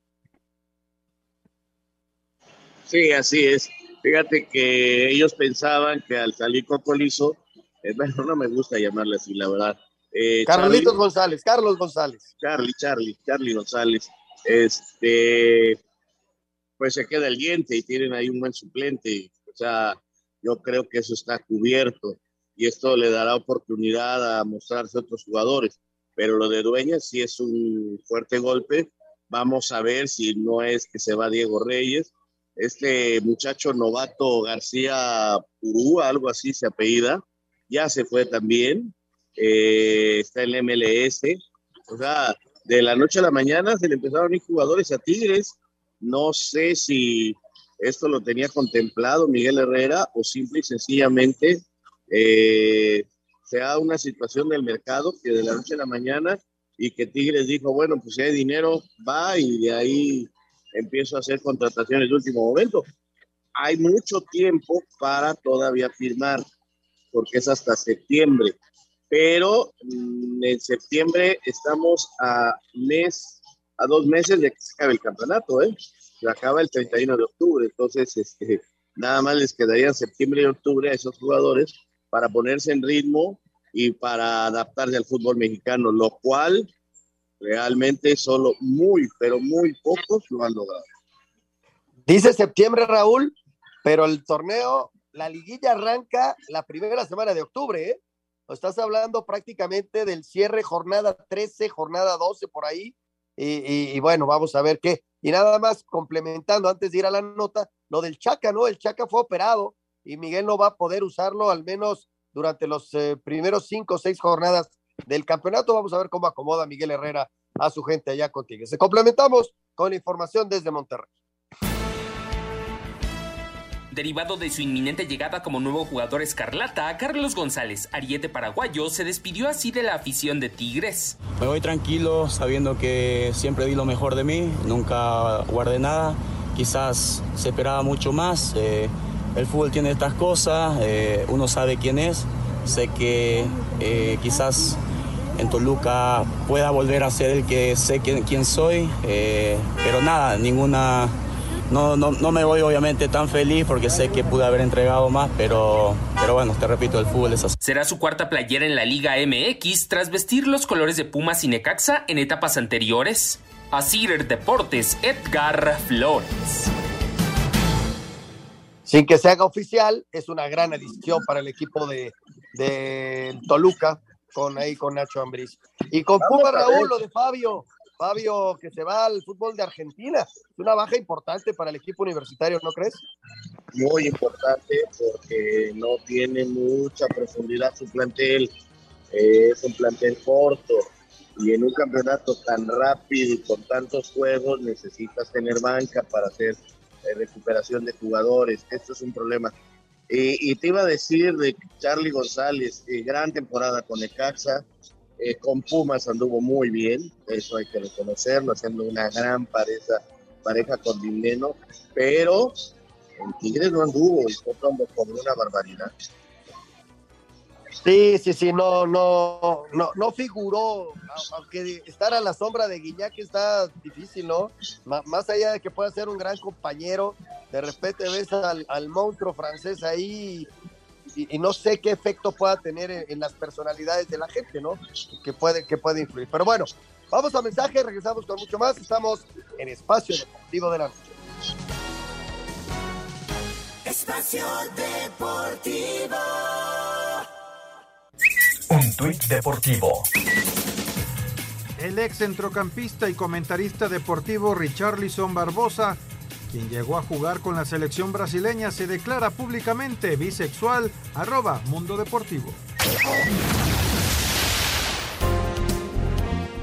Sí, así es. Fíjate que ellos pensaban que al salir Cocolizo, eh, bueno, no me gusta llamarle así, la verdad. Eh, Carlitos González, Carlos González. Charlie, Charlie, Charlie González. Este, pues se queda el diente y tienen ahí un buen suplente. O sea, yo creo que eso está cubierto y esto le dará oportunidad a mostrarse a otros jugadores. Pero lo de Dueñas sí es un fuerte golpe. Vamos a ver si no es que se va Diego Reyes. Este muchacho novato García Purú, algo así se apellida, ya se fue también. Eh, está en el MLS. O sea, de la noche a la mañana se le empezaron a ir jugadores a Tigres. No sé si esto lo tenía contemplado Miguel Herrera o simple y sencillamente eh, sea una situación del mercado que de la noche a la mañana y que Tigres dijo, bueno, pues si hay dinero, va y de ahí empiezo a hacer contrataciones de último momento. Hay mucho tiempo para todavía firmar, porque es hasta septiembre, pero mm, en septiembre estamos a mes, a dos meses de que se acabe el campeonato, ¿eh? Se acaba el 31 de octubre, entonces este, nada más les quedaría septiembre y octubre a esos jugadores para ponerse en ritmo y para adaptarse al fútbol mexicano, lo cual realmente solo muy, pero muy pocos lo han logrado. Dice septiembre, Raúl, pero el torneo, la liguilla arranca la primera semana de octubre, ¿eh? Estás hablando prácticamente del cierre jornada 13, jornada 12 por ahí. Y, y, bueno, vamos a ver qué, Y nada más complementando antes de ir a la nota, lo del Chaca, ¿no? El Chaca fue operado y Miguel no va a poder usarlo al menos durante los eh, primeros cinco o seis jornadas del campeonato. Vamos a ver cómo acomoda Miguel Herrera a su gente allá con Se complementamos con información desde Monterrey. Derivado de su inminente llegada como nuevo jugador escarlata, Carlos González, ariete paraguayo, se despidió así de la afición de Tigres. Me voy tranquilo, sabiendo que siempre di lo mejor de mí, nunca guardé nada. Quizás se esperaba mucho más. Eh, el fútbol tiene estas cosas, eh, uno sabe quién es. Sé que eh, quizás en Toluca pueda volver a ser el que sé quién, quién soy, pero nada, ninguna no, no, no, me voy obviamente tan feliz porque sé que pude haber entregado más, pero, pero bueno, te repito, el fútbol es así. Será su cuarta playera en la Liga MX tras vestir los colores de Pumas y Necaxa en etapas anteriores. Asir Deportes, Edgar Flores. Sin que se haga oficial, es una gran adición para el equipo de, de Toluca, con ahí con Nacho Ambriz. Y con Puma Raúl, lo de Fabio, Fabio, que se va al fútbol de Argentina. Es una baja importante para el equipo universitario, ¿no crees? Muy importante porque no tiene mucha profundidad su plantel. es un plantel corto y en un campeonato tan rápido y con tantos juegos necesitas tener banca para hacer eh, recuperación de jugadores. Esto es un problema. Y, te iba a decir de Charlie González, eh, gran temporada con Ecaxa, eh, con Pumas anduvo muy bien, eso hay que reconocerlo, haciendo una gran pareja, pareja con Dineno, pero en Tigres no anduvo y fue como, una barbaridad. Sí, sí, sí, no, no, no, no figuró, aunque estar a la sombra de Guiñac está difícil, ¿no? más allá de que pueda ser un gran compañero, de repente ves al, al monstruo francés ahí y, no sé qué efecto pueda tener en, las personalidades de la gente, ¿no? Que puede, que puede influir. Pero bueno, vamos a mensaje, regresamos con mucho más. Estamos en Espacio Deportivo de la Noche. Espacio Deportivo. Un tuit deportivo. El ex centrocampista y comentarista deportivo Richarlison Barbosa quien llegó a jugar con la selección brasileña, se declara públicamente bisexual, arroba Mundo Deportivo.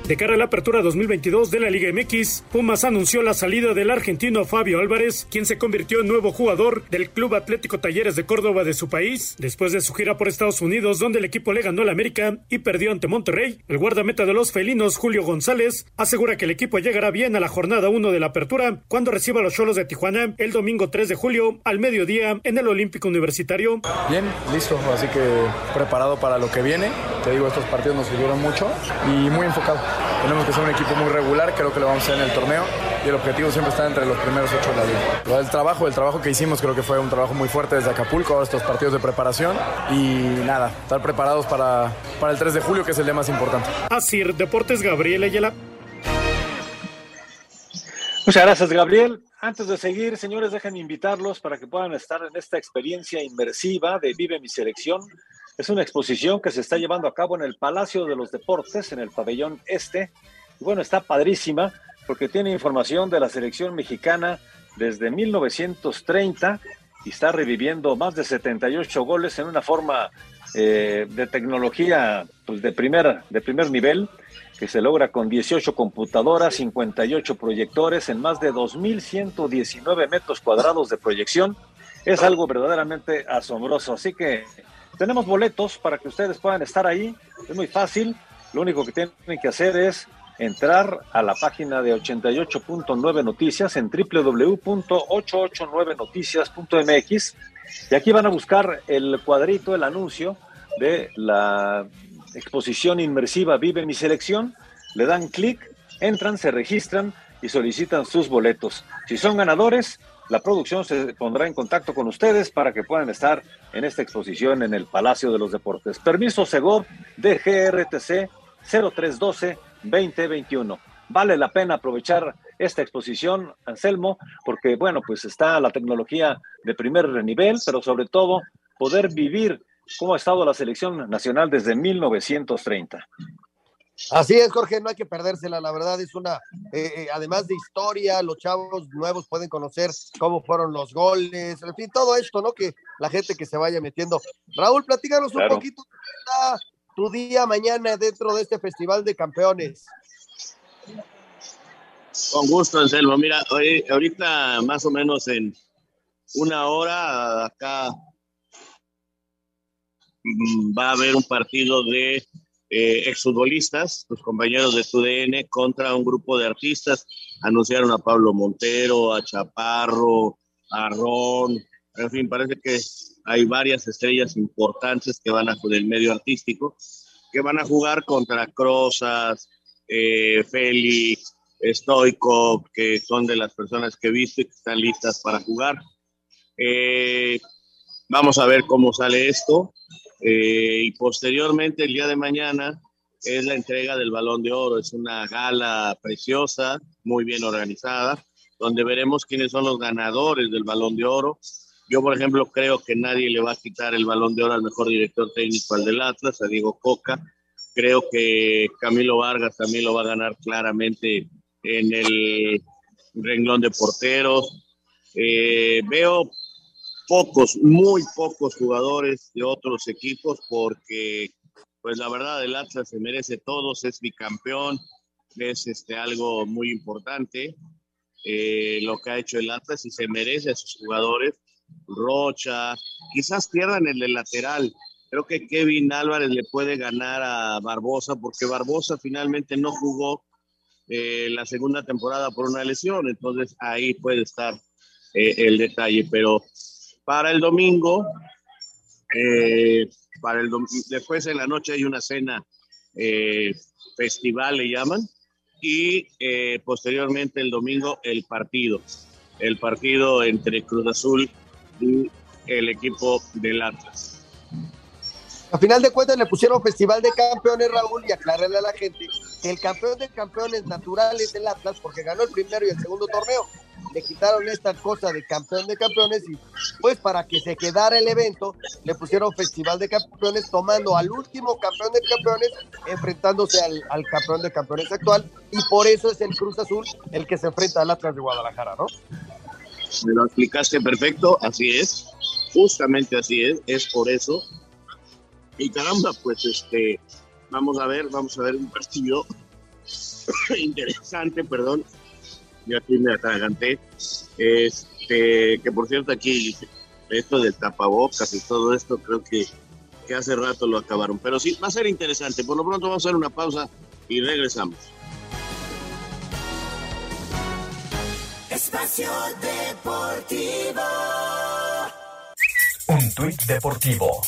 De cara a la apertura 2022 de la Liga MX, Pumas anunció la salida del argentino Fabio Álvarez, quien se convirtió en nuevo jugador del Club Atlético Talleres de Córdoba de su país, después de su gira por Estados Unidos, donde el equipo le ganó al América y perdió ante Monterrey. El guardameta de los felinos, Julio González, asegura que el equipo llegará bien a la jornada 1 de la apertura cuando reciba a los Cholos de Tijuana el domingo 3 de julio al mediodía en el Olímpico Universitario. Bien, listo, así que preparado para lo que viene. Te digo, estos partidos nos sirvieron mucho y muy enfocado. Tenemos que ser un equipo muy regular, creo que lo vamos a hacer en el torneo y el objetivo siempre está entre los primeros ocho de la liga. El trabajo, el trabajo que hicimos creo que fue un trabajo muy fuerte desde Acapulco, ahora estos partidos de preparación y nada, estar preparados para, para el 3 de julio que es el día más importante. Así, Deportes Gabriel Ayala. Muchas gracias, Gabriel. Antes de seguir, señores, déjenme invitarlos para que puedan estar en esta experiencia inmersiva de Vive mi Selección es una exposición que se está llevando a cabo en el Palacio de los Deportes, en el pabellón este. Y bueno, está padrísima porque tiene información de la selección mexicana desde 1930 y está reviviendo más de 78 goles en una forma eh, de tecnología pues, de, primer, de primer nivel que se logra con 18 computadoras, 58 proyectores en más de 2.119 metros cuadrados de proyección. Es algo verdaderamente asombroso. Así que tenemos boletos para que ustedes puedan estar ahí. Es muy fácil. Lo único que tienen que hacer es entrar a la página de 88.9 Noticias en www.889noticias.mx y aquí van a buscar el cuadrito, el anuncio de la exposición inmersiva Vive mi selección. Le dan clic, entran, se registran y solicitan sus boletos. Si son ganadores, la producción se pondrá en contacto con ustedes para que puedan estar en esta exposición en el Palacio de los Deportes. Permiso Segov de GRTC 0312-2021. Vale la pena aprovechar esta exposición, Anselmo, porque, bueno, pues está la tecnología de primer nivel, pero sobre todo poder vivir cómo ha estado la selección nacional desde 1930. Así es, Jorge, no hay que perdérsela, la verdad es una, eh, eh, además de historia, los chavos nuevos pueden conocer cómo fueron los goles, en fin, todo esto, ¿no? Que la gente que se vaya metiendo. Raúl, platícanos un poquito, tu día mañana dentro de este Festival de Campeones? Con gusto, Anselmo. Mira, hoy, ahorita más o menos en una hora acá mm, va a haber un partido de eh, exfutbolistas, los compañeros de TUDN, contra un grupo de artistas. Anunciaron a Pablo Montero, a Chaparro, a Ron, en fin, parece que hay varias estrellas importantes que van a del medio artístico, que van a jugar contra Crozas, eh, Félix, Stoico, que son de las personas que he visto y que están listas para jugar. Eh, vamos a ver cómo sale esto. Eh, y posteriormente, el día de mañana, es la entrega del Balón de Oro. Es una gala preciosa, muy bien organizada, donde veremos quiénes son los ganadores del Balón de Oro. Yo, por ejemplo, creo que nadie le va a quitar el Balón de Oro al mejor director técnico al del Atlas, a Diego Coca. Creo que Camilo Vargas también lo va a ganar claramente en el renglón de porteros. Eh, veo pocos, muy pocos jugadores de otros equipos porque, pues la verdad, el Atlas se merece todos, es bicampeón, es este, algo muy importante eh, lo que ha hecho el Atlas y se merece a sus jugadores. Rocha, quizás pierdan el de lateral. Creo que Kevin Álvarez le puede ganar a Barbosa porque Barbosa finalmente no jugó eh, la segunda temporada por una lesión, entonces ahí puede estar eh, el detalle. Pero para el domingo, eh, para el después en la noche hay una cena eh, festival, le llaman, y eh, posteriormente el domingo el partido, el partido entre Cruz Azul y el equipo del Atlas. A final de cuentas le pusieron Festival de Campeones, Raúl, y aclararle a la gente que el campeón de campeones natural es el Atlas porque ganó el primero y el segundo torneo le quitaron esta cosa de campeón de campeones y pues para que se quedara el evento le pusieron festival de campeones tomando al último campeón de campeones enfrentándose al, al campeón de campeones actual y por eso es el Cruz Azul el que se enfrenta al Atlas de Guadalajara, ¿no? Me lo explicaste perfecto, así es, justamente así es, es por eso. Y caramba, pues este, vamos a ver, vamos a ver un partido interesante, perdón, yo aquí me atraganté. Este, que por cierto, aquí esto del tapabocas y todo esto, creo que, que hace rato lo acabaron. Pero sí, va a ser interesante. Por lo pronto vamos a hacer una pausa y regresamos. Espacio Deportivo. Un tuit deportivo.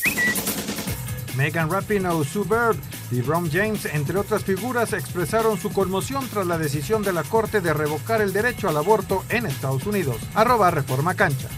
Megan Rapinoe, Sue Bird y Ron James, entre otras figuras, expresaron su conmoción tras la decisión de la Corte de revocar el derecho al aborto en Estados Unidos. Arroba Reforma Cancha.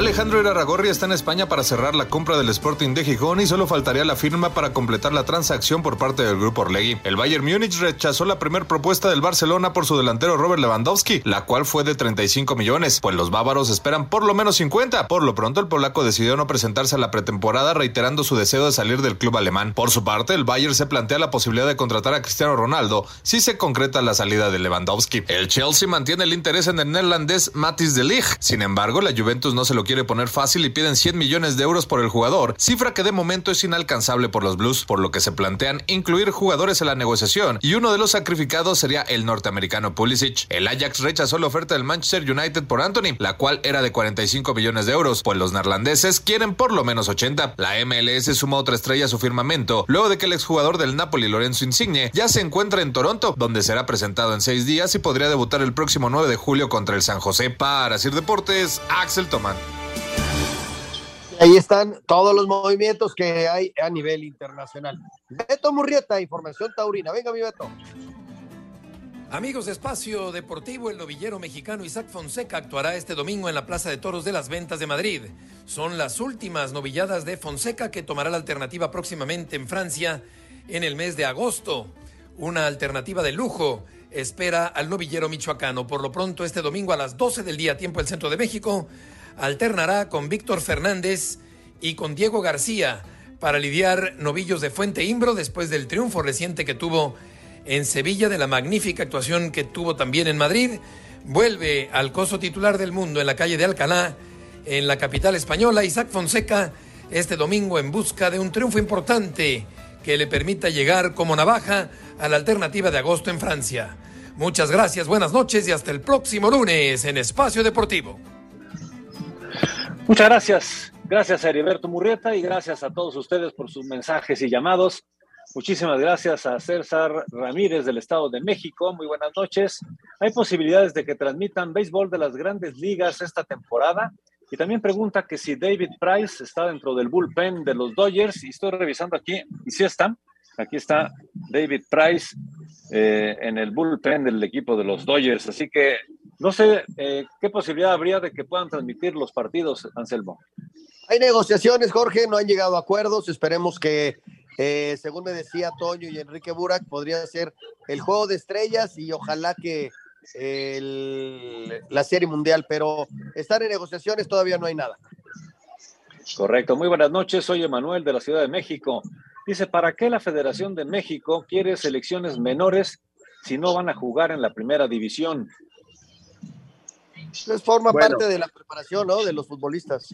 Alejandro Iraragorri está en España para cerrar la compra del Sporting de Gijón y solo faltaría la firma para completar la transacción por parte del grupo Orlegui. El Bayern Múnich rechazó la primera propuesta del Barcelona por su delantero Robert Lewandowski, la cual fue de 35 millones, pues los bávaros esperan por lo menos 50. Por lo pronto, el polaco decidió no presentarse a la pretemporada, reiterando su deseo de salir del club alemán. Por su parte, el Bayern se plantea la posibilidad de contratar a Cristiano Ronaldo si se concreta la salida de Lewandowski. El Chelsea mantiene el interés en el neerlandés Matis de Ligt. Sin embargo, la Juventus no se lo quiere poner fácil y piden 100 millones de euros por el jugador, cifra que de momento es inalcanzable por los Blues, por lo que se plantean incluir jugadores en la negociación y uno de los sacrificados sería el norteamericano Pulisic. El Ajax rechazó la oferta del Manchester United por Anthony, la cual era de 45 millones de euros, pues los neerlandeses quieren por lo menos 80. La MLS suma otra estrella a su firmamento, luego de que el exjugador del Napoli Lorenzo Insigne ya se encuentra en Toronto, donde será presentado en seis días y podría debutar el próximo 9 de julio contra el San José. Para Sir Deportes, Axel Toman. Ahí están todos los movimientos que hay a nivel internacional. Beto Murrieta, información taurina. Venga, mi Beto. Amigos de Espacio Deportivo, el novillero mexicano Isaac Fonseca actuará este domingo en la Plaza de Toros de las Ventas de Madrid. Son las últimas novilladas de Fonseca que tomará la alternativa próximamente en Francia en el mes de agosto. Una alternativa de lujo espera al novillero michoacano. Por lo pronto, este domingo a las 12 del día, tiempo del centro de México, alternará con Víctor Fernández y con Diego García para lidiar novillos de Fuente Imbro después del triunfo reciente que tuvo en Sevilla, de la magnífica actuación que tuvo también en Madrid. Vuelve al coso titular del mundo en la calle de Alcalá, en la capital española, Isaac Fonseca, este domingo en busca de un triunfo importante que le permita llegar como navaja a la alternativa de agosto en Francia. Muchas gracias, buenas noches y hasta el próximo lunes en Espacio Deportivo. Muchas gracias. Gracias a Heriberto Murrieta y gracias a todos ustedes por sus mensajes y llamados. Muchísimas gracias a César Ramírez del Estado de México. Muy buenas noches. Hay posibilidades de que transmitan béisbol de las grandes ligas esta temporada. Y también pregunta que si David Price está dentro del bullpen de los Dodgers. Y estoy revisando aquí, y sí está. Aquí está David Price eh, en el bullpen del equipo de los Dodgers. Así que no sé eh, qué posibilidad habría de que puedan transmitir los partidos, Anselmo. Hay negociaciones, Jorge, no han llegado a acuerdos. Esperemos que, eh, según me decía Toño y Enrique Burak, podría ser el juego de estrellas y ojalá que el, la serie mundial, pero estar en negociaciones todavía no hay nada. Correcto. Muy buenas noches. Soy Emanuel de la Ciudad de México. Dice, ¿para qué la Federación de México quiere selecciones menores si no van a jugar en la primera división? Pues forma bueno, parte de la preparación, ¿no? De los futbolistas.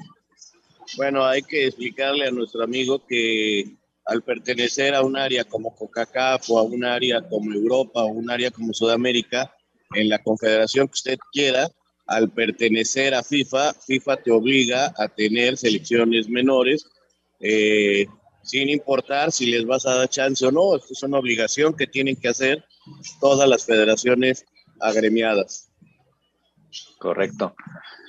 Bueno, hay que explicarle a nuestro amigo que al pertenecer a un área como CONCACAF o a un área como Europa o un área como Sudamérica, en la confederación que usted quiera, al pertenecer a FIFA, FIFA te obliga a tener selecciones menores, eh, sin importar si les vas a dar chance o no. Esto es una obligación que tienen que hacer todas las federaciones agremiadas. Correcto.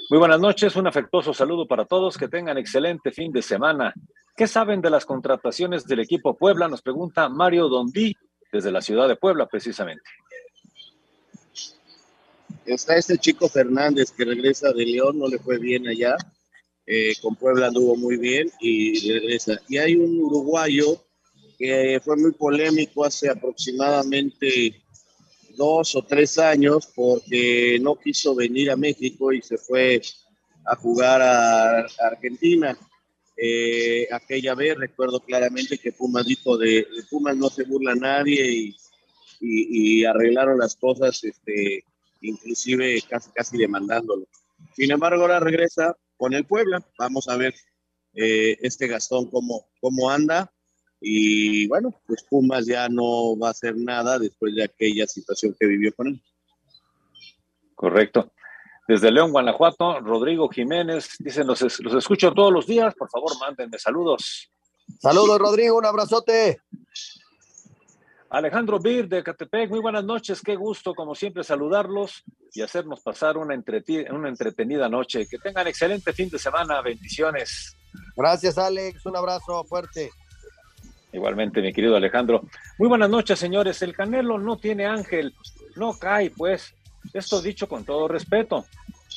Muy buenas noches, un afectuoso saludo para todos, que tengan excelente fin de semana. ¿Qué saben de las contrataciones del equipo Puebla? Nos pregunta Mario Dondí, desde la ciudad de Puebla, precisamente. Está este chico Fernández que regresa de León, no le fue bien allá. Eh, con Puebla anduvo muy bien y regresa. Y hay un uruguayo que fue muy polémico hace aproximadamente dos o tres años porque no quiso venir a México y se fue a jugar a, Argentina. Eh, aquella vez recuerdo claramente que Pumas dijo de, de Pumas no se burla nadie y, y, y, arreglaron las cosas, este, inclusive casi, casi demandándolo. Sin embargo, ahora regresa con el Puebla. Vamos a ver eh, este Gastón cómo, cómo anda. Y bueno, pues Pumas ya no va a hacer nada después de aquella situación que vivió con él. Correcto. Desde León, Guanajuato, Rodrigo Jiménez dice, los, los escucho todos los días, por favor, mándenme saludos. Saludos, Rodrigo, un abrazote. Alejandro Bir de Catepec, muy buenas noches, qué gusto como siempre saludarlos y hacernos pasar una, una entretenida noche. Que tengan excelente fin de semana, bendiciones. Gracias Alex, un abrazo fuerte. Igualmente, mi querido Alejandro. Muy buenas noches, señores. El Canelo no tiene ángel, no cae, pues. Esto dicho con todo respeto,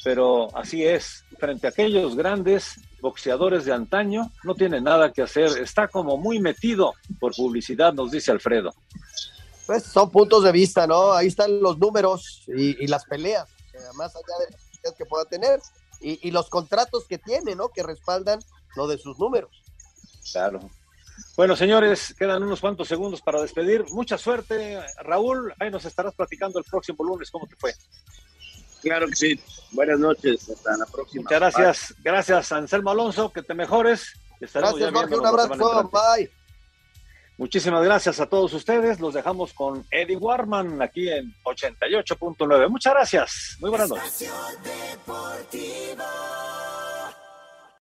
pero así es. Frente a aquellos grandes boxeadores de antaño, no tiene nada que hacer. Está como muy metido por publicidad, nos dice Alfredo. Pues son puntos de vista, ¿no? Ahí están los números y, y las peleas, más allá de las que pueda tener, y, y los contratos que tiene, ¿no? Que respaldan lo de sus números. Claro. Bueno, señores, quedan unos cuantos segundos para despedir. Mucha suerte, Raúl. Ahí nos estarás platicando el próximo lunes cómo te fue. Claro que sí. Buenas noches. Hasta la próxima. Muchas gracias. Bye. Gracias, Anselmo Alonso. Que te mejores. Estaremos gracias, Jorge. Un abrazo. Bye. Muchísimas gracias a todos ustedes. Los dejamos con Eddie Warman aquí en 88.9. Muchas gracias. Muy buenas noches.